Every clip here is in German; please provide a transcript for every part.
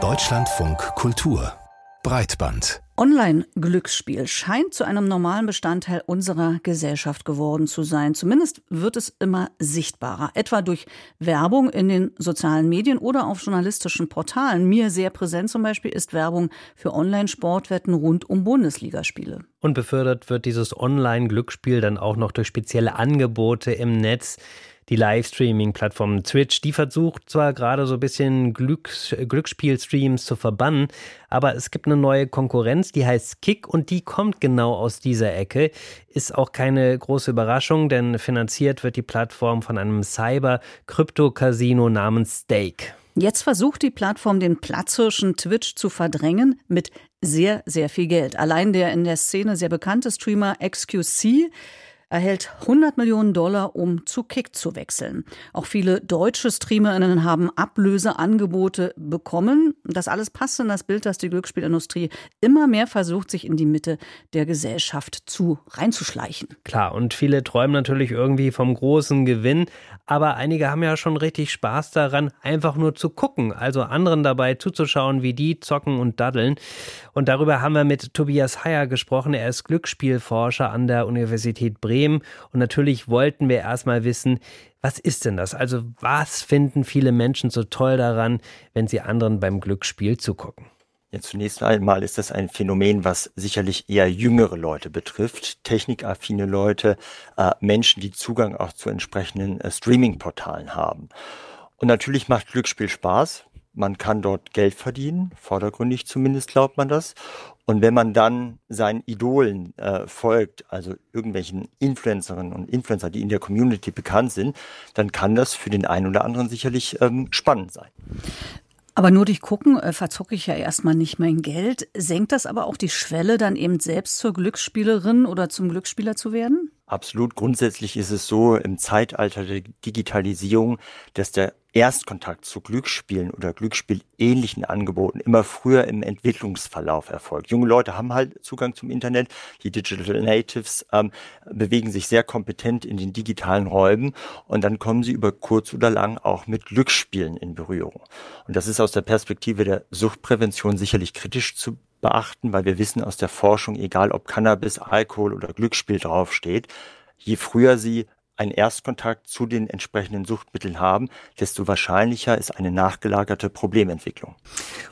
Deutschlandfunk Kultur Breitband. Online-Glücksspiel scheint zu einem normalen Bestandteil unserer Gesellschaft geworden zu sein. Zumindest wird es immer sichtbarer, etwa durch Werbung in den sozialen Medien oder auf journalistischen Portalen. Mir sehr präsent zum Beispiel ist Werbung für Online-Sportwetten rund um Bundesligaspiele. Und befördert wird dieses Online-Glücksspiel dann auch noch durch spezielle Angebote im Netz die Livestreaming-Plattform Twitch, die versucht zwar gerade so ein bisschen Glücks Glücksspielstreams zu verbannen, aber es gibt eine neue Konkurrenz, die heißt Kick und die kommt genau aus dieser Ecke. Ist auch keine große Überraschung, denn finanziert wird die Plattform von einem Cyber-Krypto-Casino namens Stake. Jetzt versucht die Plattform den Platzhirschen Twitch zu verdrängen mit sehr, sehr viel Geld. Allein der in der Szene sehr bekannte Streamer XQC erhält 100 Millionen Dollar, um zu Kick zu wechseln. Auch viele deutsche Streamerinnen haben Ablöseangebote bekommen. Das alles passt in das Bild, dass die Glücksspielindustrie immer mehr versucht, sich in die Mitte der Gesellschaft zu reinzuschleichen. Klar, und viele träumen natürlich irgendwie vom großen Gewinn, aber einige haben ja schon richtig Spaß daran, einfach nur zu gucken, also anderen dabei zuzuschauen, wie die zocken und daddeln. Und darüber haben wir mit Tobias Heyer gesprochen. Er ist Glücksspielforscher an der Universität Bremen Bremen. Und natürlich wollten wir erstmal wissen, was ist denn das? Also was finden viele Menschen so toll daran, wenn sie anderen beim Glücksspiel zugucken? Ja, zunächst einmal ist das ein Phänomen, was sicherlich eher jüngere Leute betrifft, technikaffine Leute, äh, Menschen, die Zugang auch zu entsprechenden äh, Streaming-Portalen haben. Und natürlich macht Glücksspiel Spaß. Man kann dort Geld verdienen, vordergründig zumindest glaubt man das. Und wenn man dann seinen Idolen äh, folgt, also irgendwelchen Influencerinnen und Influencer, die in der Community bekannt sind, dann kann das für den einen oder anderen sicherlich ähm, spannend sein. Aber nur durch Gucken äh, verzocke ich ja erstmal nicht mein Geld. Senkt das aber auch die Schwelle, dann eben selbst zur Glücksspielerin oder zum Glücksspieler zu werden? Absolut. Grundsätzlich ist es so im Zeitalter der Digitalisierung, dass der Erstkontakt zu Glücksspielen oder Glücksspielähnlichen Angeboten immer früher im Entwicklungsverlauf erfolgt. Junge Leute haben halt Zugang zum Internet. Die Digital Natives ähm, bewegen sich sehr kompetent in den digitalen Räumen und dann kommen sie über kurz oder lang auch mit Glücksspielen in Berührung. Und das ist aus der Perspektive der Suchtprävention sicherlich kritisch zu beachten, weil wir wissen aus der Forschung, egal ob Cannabis, Alkohol oder Glücksspiel draufsteht, je früher sie einen Erstkontakt zu den entsprechenden Suchtmitteln haben, desto wahrscheinlicher ist eine nachgelagerte Problementwicklung.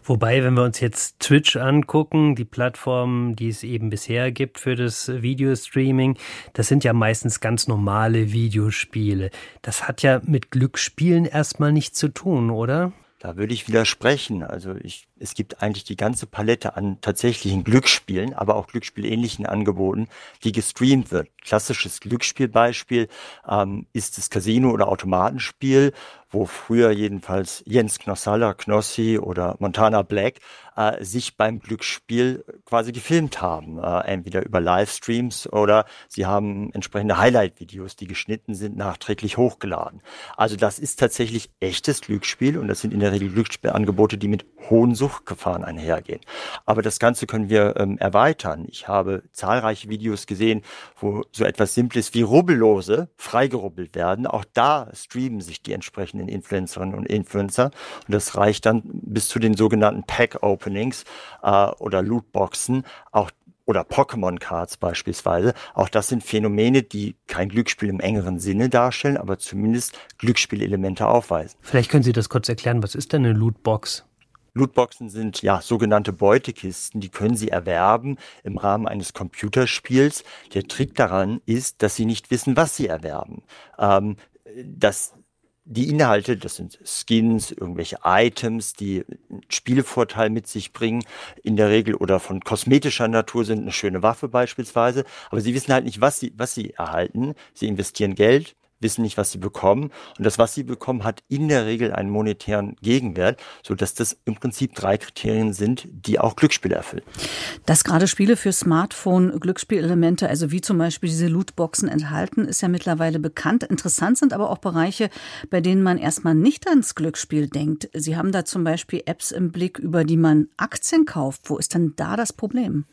Wobei, wenn wir uns jetzt Twitch angucken, die Plattform, die es eben bisher gibt für das Videostreaming, das sind ja meistens ganz normale Videospiele. Das hat ja mit Glücksspielen erstmal nichts zu tun, oder? Da würde ich widersprechen. Also ich, es gibt eigentlich die ganze Palette an tatsächlichen Glücksspielen, aber auch glücksspielähnlichen Angeboten, die gestreamt wird. Klassisches Glücksspielbeispiel ähm, ist das Casino- oder Automatenspiel, wo früher jedenfalls Jens Knossalla, Knossi oder Montana Black äh, sich beim Glücksspiel quasi gefilmt haben. Äh, entweder über Livestreams oder sie haben entsprechende Highlight-Videos, die geschnitten sind, nachträglich hochgeladen. Also das ist tatsächlich echtes Glücksspiel und das sind in der Regel Glücksspielangebote, die mit hohen Suchtgefahren einhergehen. Aber das Ganze können wir ähm, erweitern. Ich habe zahlreiche Videos gesehen, wo so etwas Simples wie Rubbellose freigerubbelt werden. Auch da streamen sich die entsprechenden Influencerinnen und Influencer und das reicht dann bis zu den sogenannten Pack-Openings äh, oder Lootboxen. Auch oder Pokémon-Cards beispielsweise. Auch das sind Phänomene, die kein Glücksspiel im engeren Sinne darstellen, aber zumindest Glücksspielelemente aufweisen. Vielleicht können Sie das kurz erklären. Was ist denn eine Lootbox? Lootboxen sind ja sogenannte Beutekisten, die können Sie erwerben im Rahmen eines Computerspiels. Der Trick daran ist, dass Sie nicht wissen, was Sie erwerben. Ähm, das die Inhalte, das sind Skins, irgendwelche Items, die einen Spielvorteil mit sich bringen, in der Regel oder von kosmetischer Natur sind, eine schöne Waffe beispielsweise. Aber sie wissen halt nicht, was sie, was sie erhalten. Sie investieren Geld, wissen nicht, was sie bekommen. Und das, was sie bekommen, hat in der Regel einen monetären Gegenwert, so dass das im Prinzip drei Kriterien sind, die auch Glücksspiele erfüllen. Dass gerade Spiele für Smartphone Glücksspielelemente, also wie zum Beispiel diese Lootboxen enthalten, ist ja mittlerweile bekannt. Interessant sind aber auch Bereiche, bei denen man erstmal nicht ans Glücksspiel denkt. Sie haben da zum Beispiel Apps im Blick, über die man Aktien kauft. Wo ist denn da das Problem?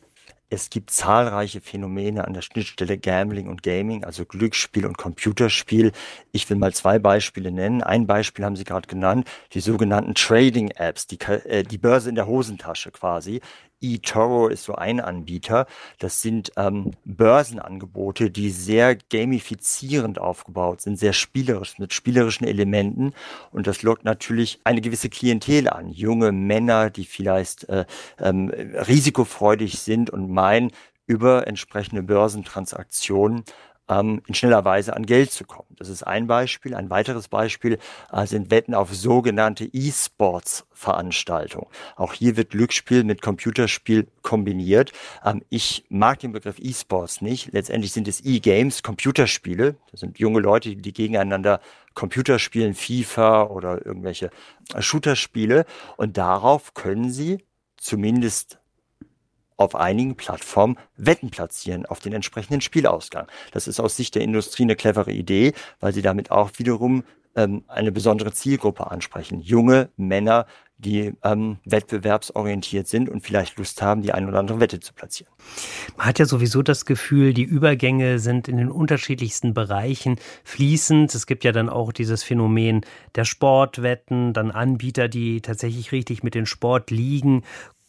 Es gibt zahlreiche Phänomene an der Schnittstelle Gambling und Gaming, also Glücksspiel und Computerspiel. Ich will mal zwei Beispiele nennen. Ein Beispiel haben Sie gerade genannt, die sogenannten Trading-Apps, die, äh, die Börse in der Hosentasche quasi eToro ist so ein Anbieter. Das sind ähm, Börsenangebote, die sehr gamifizierend aufgebaut sind, sehr spielerisch, mit spielerischen Elementen. Und das lockt natürlich eine gewisse Klientel an. Junge Männer, die vielleicht äh, ähm, risikofreudig sind und meinen, über entsprechende Börsentransaktionen ähm, in schneller Weise an Geld zu kommen. Das ist ein Beispiel. Ein weiteres Beispiel äh, sind Wetten auf sogenannte E-Sports-Veranstaltungen. Auch hier wird Glücksspiel mit Computerspiel kombiniert. Ähm, ich mag den Begriff E-Sports nicht. Letztendlich sind es E-Games, Computerspiele. Das sind junge Leute, die gegeneinander Computer spielen, FIFA oder irgendwelche Shooterspiele. Und darauf können sie zumindest auf einigen Plattformen Wetten platzieren auf den entsprechenden Spielausgang. Das ist aus Sicht der Industrie eine clevere Idee, weil sie damit auch wiederum ähm, eine besondere Zielgruppe ansprechen. Junge Männer, die ähm, wettbewerbsorientiert sind und vielleicht Lust haben, die ein oder andere Wette zu platzieren. Man hat ja sowieso das Gefühl, die Übergänge sind in den unterschiedlichsten Bereichen fließend. Es gibt ja dann auch dieses Phänomen der Sportwetten, dann Anbieter, die tatsächlich richtig mit den Sport liegen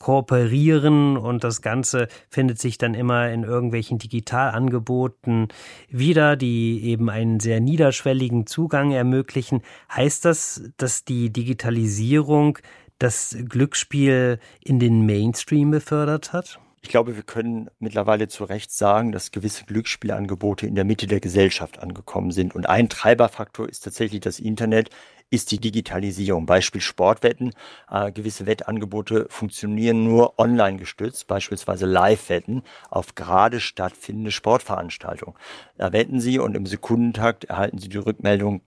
kooperieren und das Ganze findet sich dann immer in irgendwelchen Digitalangeboten wieder, die eben einen sehr niederschwelligen Zugang ermöglichen. Heißt das, dass die Digitalisierung das Glücksspiel in den Mainstream befördert hat? Ich glaube, wir können mittlerweile zu Recht sagen, dass gewisse Glücksspielangebote in der Mitte der Gesellschaft angekommen sind. Und ein Treiberfaktor ist tatsächlich das Internet, ist die Digitalisierung. Beispiel Sportwetten. Äh, gewisse Wettangebote funktionieren nur online gestützt, beispielsweise Live-Wetten auf gerade stattfindende Sportveranstaltungen. Da wetten Sie und im Sekundentakt erhalten Sie die Rückmeldung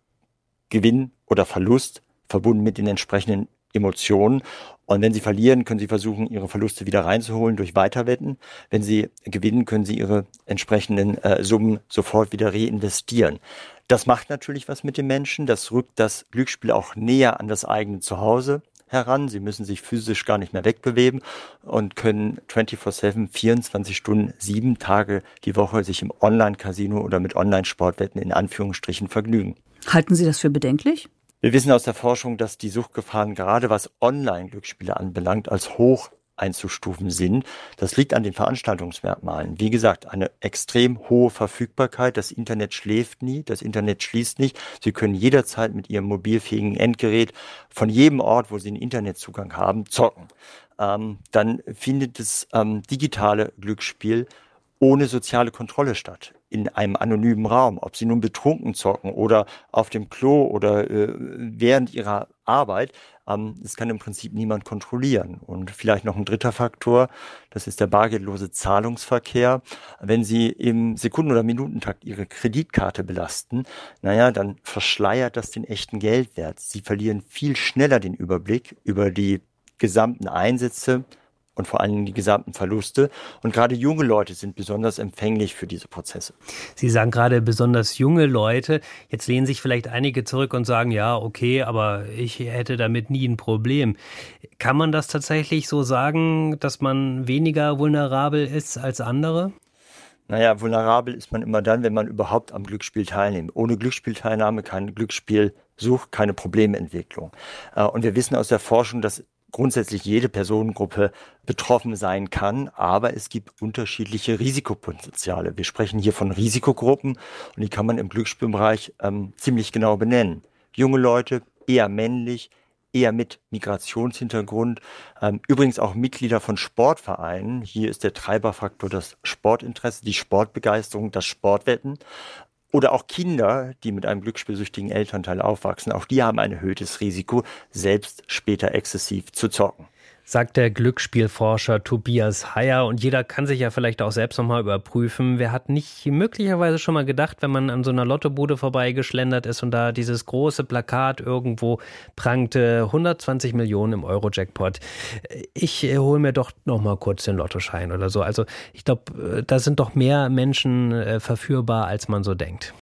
Gewinn oder Verlust verbunden mit den entsprechenden Emotionen. Und wenn sie verlieren, können sie versuchen, ihre Verluste wieder reinzuholen durch Weiterwetten. Wenn sie gewinnen, können sie ihre entsprechenden äh, Summen sofort wieder reinvestieren. Das macht natürlich was mit den Menschen. Das rückt das Glücksspiel auch näher an das eigene Zuhause heran. Sie müssen sich physisch gar nicht mehr wegbewegen und können 24-7, 24 Stunden, sieben Tage die Woche sich im Online-Casino oder mit Online-Sportwetten in Anführungsstrichen vergnügen. Halten Sie das für bedenklich? Wir wissen aus der Forschung, dass die Suchtgefahren gerade was Online-Glücksspiele anbelangt als hoch einzustufen sind. Das liegt an den Veranstaltungsmerkmalen. Wie gesagt, eine extrem hohe Verfügbarkeit. Das Internet schläft nie, das Internet schließt nicht. Sie können jederzeit mit Ihrem mobilfähigen Endgerät von jedem Ort, wo Sie einen Internetzugang haben, zocken. Ähm, dann findet das ähm, digitale Glücksspiel ohne soziale Kontrolle statt in einem anonymen Raum, ob sie nun betrunken zocken oder auf dem Klo oder äh, während ihrer Arbeit, ähm, das kann im Prinzip niemand kontrollieren. Und vielleicht noch ein dritter Faktor, das ist der bargeldlose Zahlungsverkehr. Wenn Sie im Sekunden- oder Minutentakt Ihre Kreditkarte belasten, naja, dann verschleiert das den echten Geldwert. Sie verlieren viel schneller den Überblick über die gesamten Einsätze, und vor allen Dingen die gesamten Verluste. Und gerade junge Leute sind besonders empfänglich für diese Prozesse. Sie sagen gerade besonders junge Leute. Jetzt lehnen sich vielleicht einige zurück und sagen, ja, okay, aber ich hätte damit nie ein Problem. Kann man das tatsächlich so sagen, dass man weniger vulnerabel ist als andere? Naja, vulnerabel ist man immer dann, wenn man überhaupt am Glücksspiel teilnimmt. Ohne Glücksspielteilnahme kein Glücksspielsucht, keine Problementwicklung. Äh, und wir wissen aus der Forschung, dass grundsätzlich jede Personengruppe betroffen sein kann, aber es gibt unterschiedliche Risikopotenziale. Wir sprechen hier von Risikogruppen und die kann man im Glücksspielbereich ähm, ziemlich genau benennen. Junge Leute, eher männlich, eher mit Migrationshintergrund, ähm, übrigens auch Mitglieder von Sportvereinen. Hier ist der Treiberfaktor das Sportinteresse, die Sportbegeisterung, das Sportwetten. Oder auch Kinder, die mit einem glücksspielsüchtigen Elternteil aufwachsen, auch die haben ein erhöhtes Risiko, selbst später exzessiv zu zocken sagt der Glücksspielforscher Tobias Heyer. Und jeder kann sich ja vielleicht auch selbst nochmal überprüfen. Wer hat nicht möglicherweise schon mal gedacht, wenn man an so einer Lottobude vorbeigeschlendert ist und da dieses große Plakat irgendwo prangte, 120 Millionen im Euro-Jackpot. Ich äh, hole mir doch nochmal kurz den Lottoschein oder so. Also ich glaube, äh, da sind doch mehr Menschen äh, verführbar, als man so denkt.